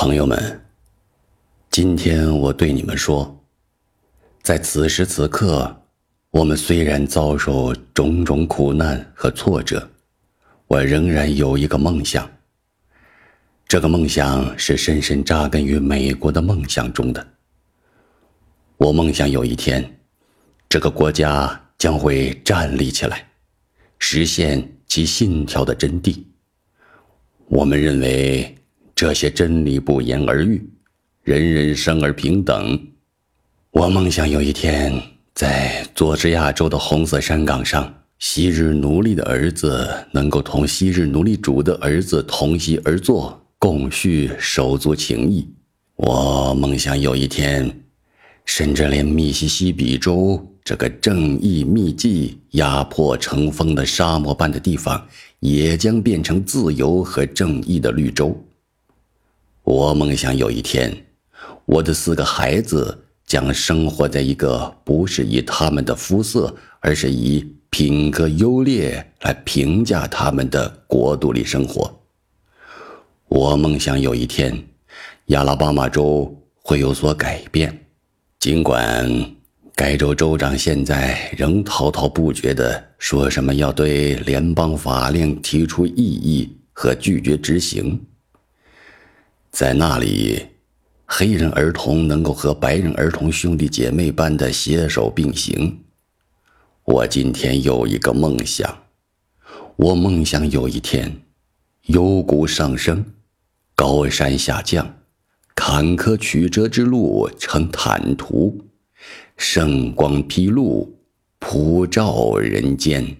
朋友们，今天我对你们说，在此时此刻，我们虽然遭受种种苦难和挫折，我仍然有一个梦想。这个梦想是深深扎根于美国的梦想中的。我梦想有一天，这个国家将会站立起来，实现其信条的真谛。我们认为。这些真理不言而喻，人人生而平等。我梦想有一天，在佐治亚州的红色山岗上，昔日奴隶的儿子能够同昔日奴隶主的儿子同席而坐，共叙手足情谊。我梦想有一天，甚至连密西西比州这个正义密集、压迫成风的沙漠般的地方，也将变成自由和正义的绿洲。我梦想有一天，我的四个孩子将生活在一个不是以他们的肤色，而是以品格优劣来评价他们的国度里生活。我梦想有一天，亚拉巴马州会有所改变，尽管该州州长现在仍滔滔不绝地说什么要对联邦法令提出异议和拒绝执行。在那里，黑人儿童能够和白人儿童兄弟姐妹般的携手并行。我今天有一个梦想，我梦想有一天，幽谷上升，高山下降，坎坷曲折之路成坦途，圣光披露，普照人间。